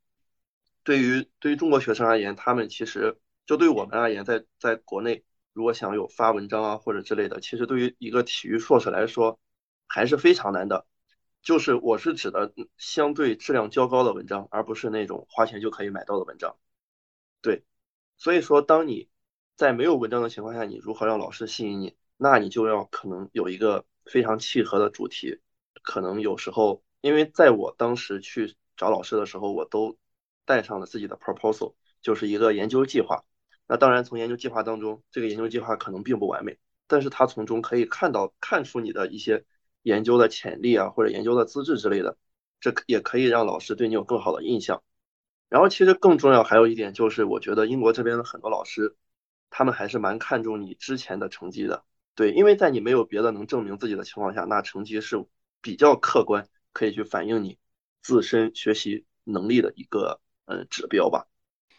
对于对于中国学生而言，他们其实就对我们而言，在在国内如果想有发文章啊或者之类的，其实对于一个体育硕士来说还是非常难的。就是我是指的相对质量较高的文章，而不是那种花钱就可以买到的文章。对，所以说当你在没有文章的情况下，你如何让老师吸引你？那你就要可能有一个非常契合的主题。可能有时候，因为在我当时去找老师的时候，我都带上了自己的 proposal，就是一个研究计划。那当然，从研究计划当中，这个研究计划可能并不完美，但是他从中可以看到看出你的一些。研究的潜力啊，或者研究的资质之类的，这也可以让老师对你有更好的印象。然后其实更重要还有一点就是，我觉得英国这边的很多老师，他们还是蛮看重你之前的成绩的。对，因为在你没有别的能证明自己的情况下，那成绩是比较客观，可以去反映你自身学习能力的一个嗯指标吧。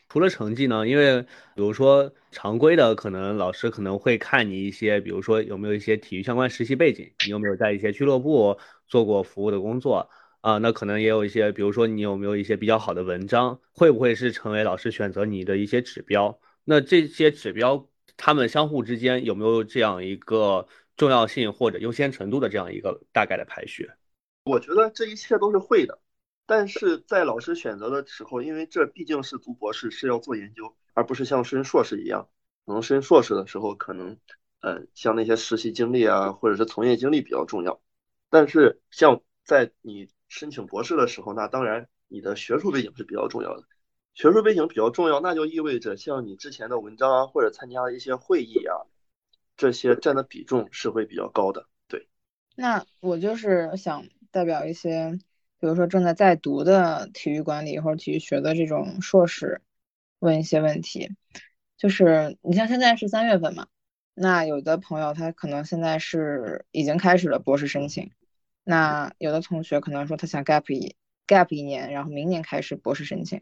除了成绩呢？因为比如说常规的，可能老师可能会看你一些，比如说有没有一些体育相关实习背景，你有没有在一些俱乐部做过服务的工作啊？那可能也有一些，比如说你有没有一些比较好的文章，会不会是成为老师选择你的一些指标？那这些指标，他们相互之间有没有这样一个重要性或者优先程度的这样一个大概的排序？我觉得这一切都是会的。但是在老师选择的时候，因为这毕竟是读博士，是要做研究，而不是像申硕士一样，可能申硕士的时候，可能，呃，像那些实习经历啊，或者是从业经历比较重要。但是像在你申请博士的时候，那当然你的学术背景是比较重要的。学术背景比较重要，那就意味着像你之前的文章啊，或者参加的一些会议啊，这些占的比重是会比较高的。对。那我就是想代表一些。比如说正在在读的体育管理或者体育学的这种硕士，问一些问题，就是你像现在是三月份嘛，那有的朋友他可能现在是已经开始了博士申请，那有的同学可能说他想 gap 一 gap 一年，然后明年开始博士申请，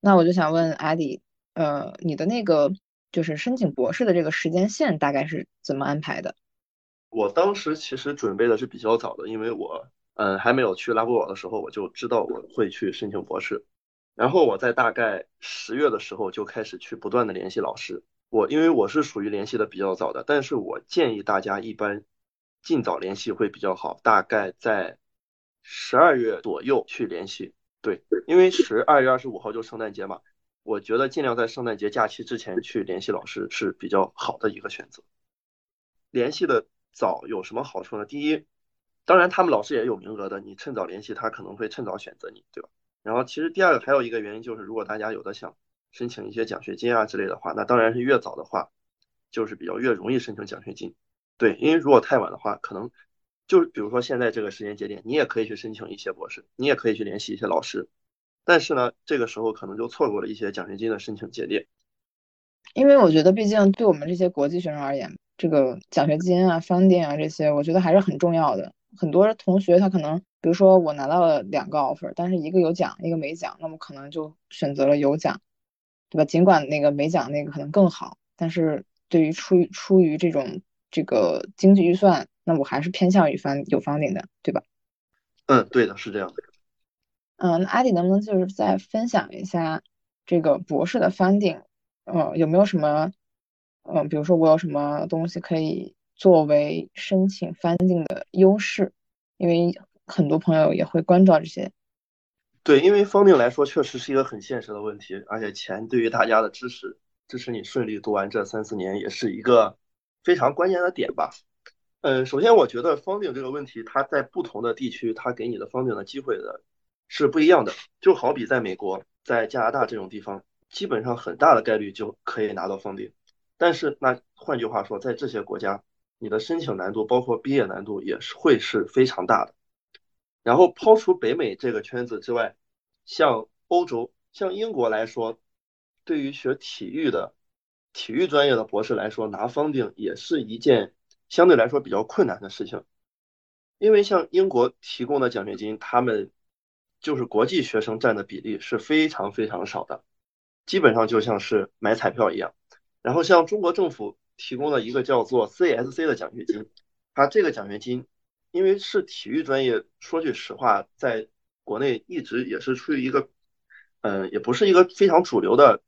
那我就想问艾迪，呃，你的那个就是申请博士的这个时间线大概是怎么安排的？我当时其实准备的是比较早的，因为我。嗯，还没有去拉布堡的时候，我就知道我会去申请博士。然后我在大概十月的时候就开始去不断的联系老师。我因为我是属于联系的比较早的，但是我建议大家一般尽早联系会比较好，大概在十二月左右去联系。对，因为十二月二十五号就圣诞节嘛，我觉得尽量在圣诞节假期之前去联系老师是比较好的一个选择。联系的早有什么好处呢？第一。当然，他们老师也有名额的，你趁早联系他，可能会趁早选择你，对吧？然后，其实第二个还有一个原因就是，如果大家有的想申请一些奖学金啊之类的话，那当然是越早的话，就是比较越容易申请奖学金。对，因为如果太晚的话，可能就比如说现在这个时间节点，你也可以去申请一些博士，你也可以去联系一些老师，但是呢，这个时候可能就错过了一些奖学金的申请节点。因为我觉得，毕竟对我们这些国际学生而言，这个奖学金啊、funding 啊这些，我觉得还是很重要的。很多同学他可能，比如说我拿到了两个 offer，但是一个有奖，一个没奖，那么可能就选择了有奖，对吧？尽管那个没奖那个可能更好，但是对于出于出于这种这个经济预算，那我还是偏向于翻有 funding 的，对吧？嗯，对的，是这样的。嗯，那阿迪能不能就是再分享一下这个博士的 funding？嗯，有没有什么，嗯，比如说我有什么东西可以？作为申请 funding 的优势，因为很多朋友也会关注到这些。对，因为 funding 来说，确实是一个很现实的问题，而且钱对于大家的支持，支持你顺利读完这三四年，也是一个非常关键的点吧。嗯，首先我觉得 funding 这个问题，它在不同的地区，它给你的 funding 的机会的是不一样的。就好比在美国、在加拿大这种地方，基本上很大的概率就可以拿到 funding，但是那换句话说，在这些国家。你的申请难度，包括毕业难度，也是会是非常大的。然后抛除北美这个圈子之外，像欧洲、像英国来说，对于学体育的、体育专业的博士来说，拿方定也是一件相对来说比较困难的事情。因为像英国提供的奖学金，他们就是国际学生占的比例是非常非常少的，基本上就像是买彩票一样。然后像中国政府提供了一个叫做 CSC 的奖学金，它这个奖学金因为是体育专业，说句实话，在国内一直也是处于一个，嗯，也不是一个非常主流的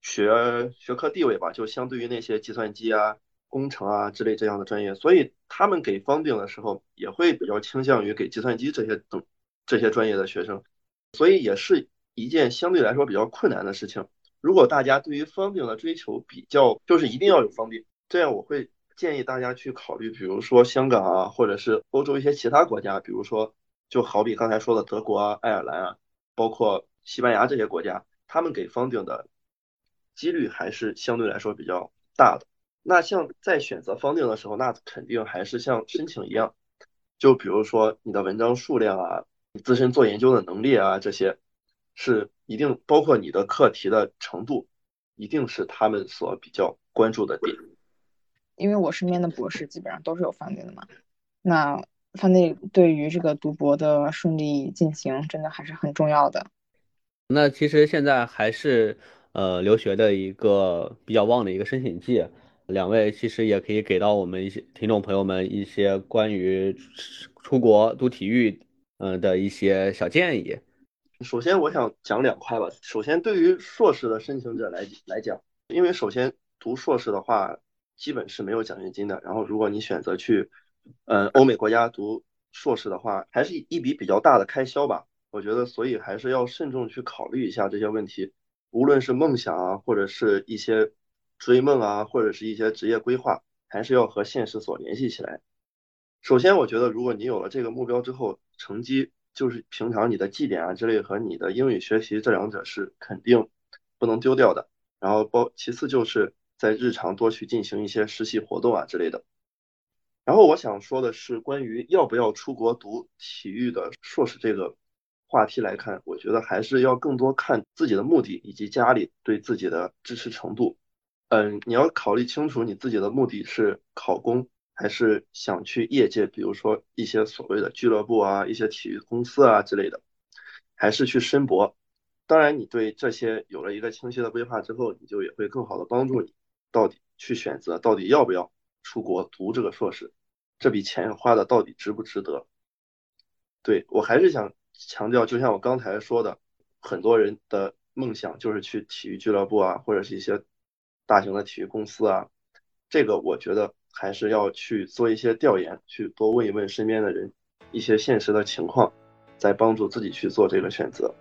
学学科地位吧，就相对于那些计算机啊。工程啊之类这样的专业，所以他们给 funding 的时候也会比较倾向于给计算机这些等这些专业的学生，所以也是一件相对来说比较困难的事情。如果大家对于 funding 的追求比较，就是一定要有 funding，这样我会建议大家去考虑，比如说香港啊，或者是欧洲一些其他国家，比如说就好比刚才说的德国啊、爱尔兰啊，包括西班牙这些国家，他们给 funding 的几率还是相对来说比较大的。那像在选择方定的时候，那肯定还是像申请一样，就比如说你的文章数量啊，你自身做研究的能力啊，这些是一定包括你的课题的程度，一定是他们所比较关注的点。因为我身边的博士基本上都是有方定的嘛，那方定对于这个读博的顺利进行，真的还是很重要的。那其实现在还是呃留学的一个比较旺的一个申请季。两位其实也可以给到我们一些听众朋友们一些关于出国读体育嗯的一些小建议。首先我想讲两块吧。首先对于硕士的申请者来来讲，因为首先读硕士的话基本是没有奖学金的。然后如果你选择去呃欧美国家读硕士的话，还是一笔比较大的开销吧。我觉得所以还是要慎重去考虑一下这些问题，无论是梦想啊或者是一些。追梦啊，或者是一些职业规划，还是要和现实所联系起来。首先，我觉得如果你有了这个目标之后，成绩就是平常你的绩点啊之类和你的英语学习这两者是肯定不能丢掉的。然后包其次就是在日常多去进行一些实习活动啊之类的。然后我想说的是，关于要不要出国读体育的硕士这个话题来看，我觉得还是要更多看自己的目的以及家里对自己的支持程度。嗯，你要考虑清楚你自己的目的是考公，还是想去业界，比如说一些所谓的俱乐部啊、一些体育公司啊之类的，还是去申博。当然，你对这些有了一个清晰的规划之后，你就也会更好的帮助你到底去选择到底要不要出国读这个硕士，这笔钱花的到底值不值得？对我还是想强调，就像我刚才说的，很多人的梦想就是去体育俱乐部啊，或者是一些。大型的体育公司啊，这个我觉得还是要去做一些调研，去多问一问身边的人一些现实的情况，再帮助自己去做这个选择。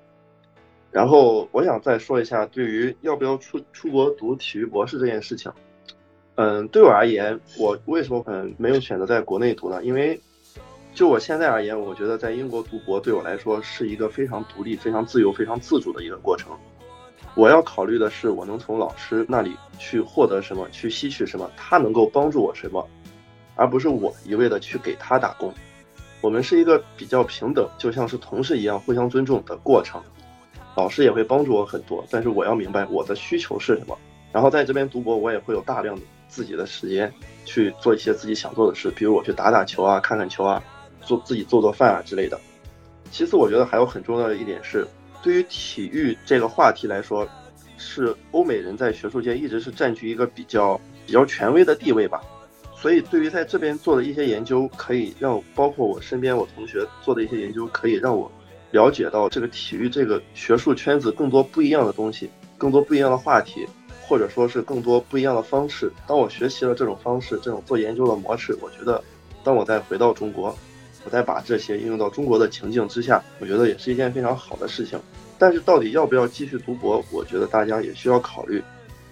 然后我想再说一下，对于要不要出出国读体育博士这件事情，嗯，对我而言，我为什么嗯没有选择在国内读呢？因为就我现在而言，我觉得在英国读博对我来说是一个非常独立、非常自由、非常自主的一个过程。我要考虑的是，我能从老师那里去获得什么，去吸取什么，他能够帮助我什么，而不是我一味的去给他打工。我们是一个比较平等，就像是同事一样互相尊重的过程。老师也会帮助我很多，但是我要明白我的需求是什么。然后在这边读博，我也会有大量的自己的时间去做一些自己想做的事，比如我去打打球啊，看看球啊，做自己做做饭啊之类的。其次，我觉得还有很重要的一点是。对于体育这个话题来说，是欧美人在学术界一直是占据一个比较比较权威的地位吧。所以，对于在这边做的一些研究，可以让包括我身边我同学做的一些研究，可以让我了解到这个体育这个学术圈子更多不一样的东西，更多不一样的话题，或者说是更多不一样的方式。当我学习了这种方式，这种做研究的模式，我觉得，当我再回到中国。我再把这些应用到中国的情境之下，我觉得也是一件非常好的事情。但是到底要不要继续读博，我觉得大家也需要考虑，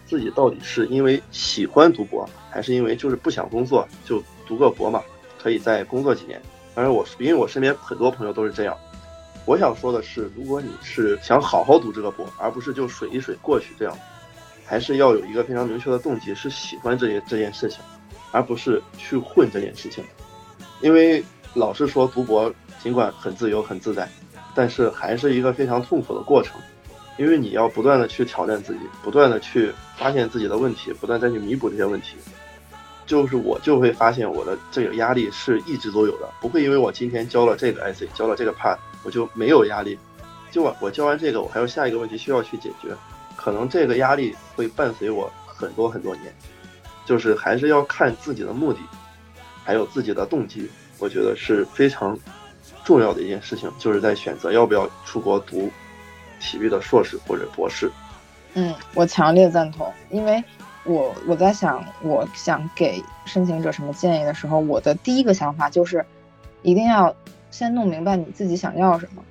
自己到底是因为喜欢读博，还是因为就是不想工作就读个博嘛，可以再工作几年。当然我因为我身边很多朋友都是这样。我想说的是，如果你是想好好读这个博，而不是就水一水过去这样，还是要有一个非常明确的动机，是喜欢这件这件事情，而不是去混这件事情，因为。老是说，读博尽管很自由、很自在，但是还是一个非常痛苦的过程，因为你要不断的去挑战自己，不断的去发现自己的问题，不断再去弥补这些问题。就是我就会发现我的这个压力是一直都有的，不会因为我今天教了这个 IC，教了这个 part，我就没有压力。就我我教完这个，我还有下一个问题需要去解决，可能这个压力会伴随我很多很多年。就是还是要看自己的目的，还有自己的动机，我觉得是非常重要的一件事情，就是在选择要不要出国读体育的硕士或者博士。嗯，我强烈赞同，因为我我在想，我想给申请者什么建议的时候，我的第一个想法就是一定要先弄明白你自己想要什么。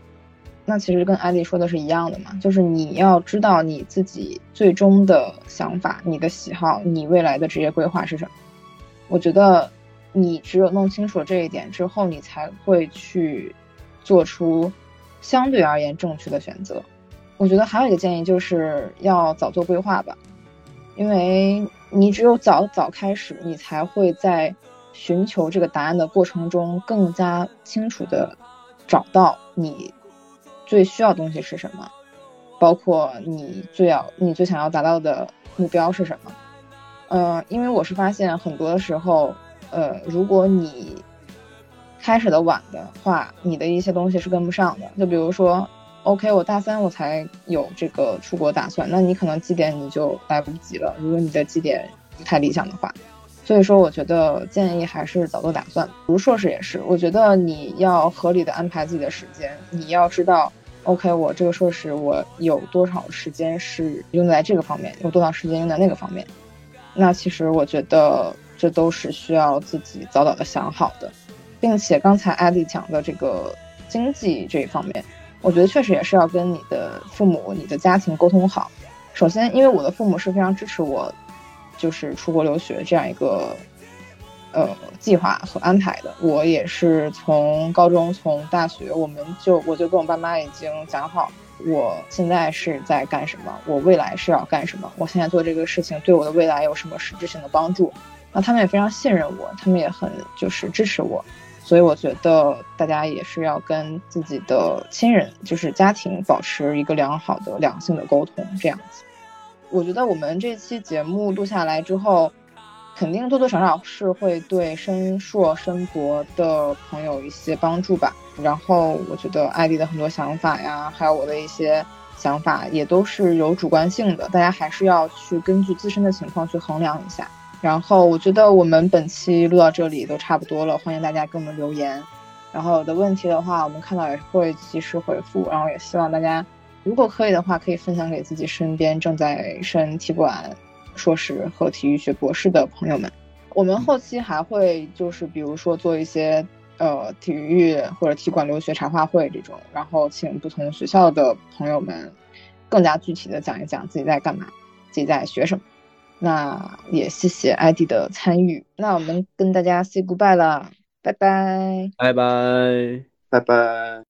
那其实跟艾丽说的是一样的嘛，就是你要知道你自己最终的想法、你的喜好、你未来的职业规划是什么。我觉得你只有弄清楚这一点之后，你才会去做出相对而言正确的选择。我觉得还有一个建议就是要早做规划吧，因为你只有早早开始，你才会在寻求这个答案的过程中更加清楚的找到你。最需要东西是什么？包括你最要、你最想要达到的目标是什么？嗯，因为我是发现很多的时候，呃，如果你开始的晚的话，你的一些东西是跟不上的。就比如说，OK，我大三我才有这个出国打算，那你可能绩点你就来不及了。如果你的绩点不太理想的话，所以说我觉得建议还是早做打算。读硕士也是，我觉得你要合理的安排自己的时间，你要知道。OK，我这个硕士我有多少时间是用在这个方面，有多少时间用在那个方面？那其实我觉得这都是需要自己早早的想好的，并且刚才艾丽讲的这个经济这一方面，我觉得确实也是要跟你的父母、你的家庭沟通好。首先，因为我的父母是非常支持我，就是出国留学这样一个。呃，计划和安排的，我也是从高中、从大学，我们就我就跟我爸妈已经讲好，我现在是在干什么，我未来是要干什么，我现在做这个事情对我的未来有什么实质性的帮助，那他们也非常信任我，他们也很就是支持我，所以我觉得大家也是要跟自己的亲人，就是家庭保持一个良好的良性的沟通，这样子。我觉得我们这期节目录下来之后。肯定多多少少是会对申硕、申博的朋友一些帮助吧。然后我觉得艾迪的很多想法呀，还有我的一些想法，也都是有主观性的，大家还是要去根据自身的情况去衡量一下。然后我觉得我们本期录到这里都差不多了，欢迎大家给我们留言。然后有的问题的话，我们看到也会及时回复。然后也希望大家，如果可以的话，可以分享给自己身边正在申体管。硕士和体育学博士的朋友们，我们后期还会就是比如说做一些呃体育或者体管留学茶话会这种，然后请不同学校的朋友们更加具体的讲一讲自己在干嘛，自己在学什么。那也谢谢 ID 的参与，那我们跟大家 say goodbye 了，拜拜，拜拜，拜拜。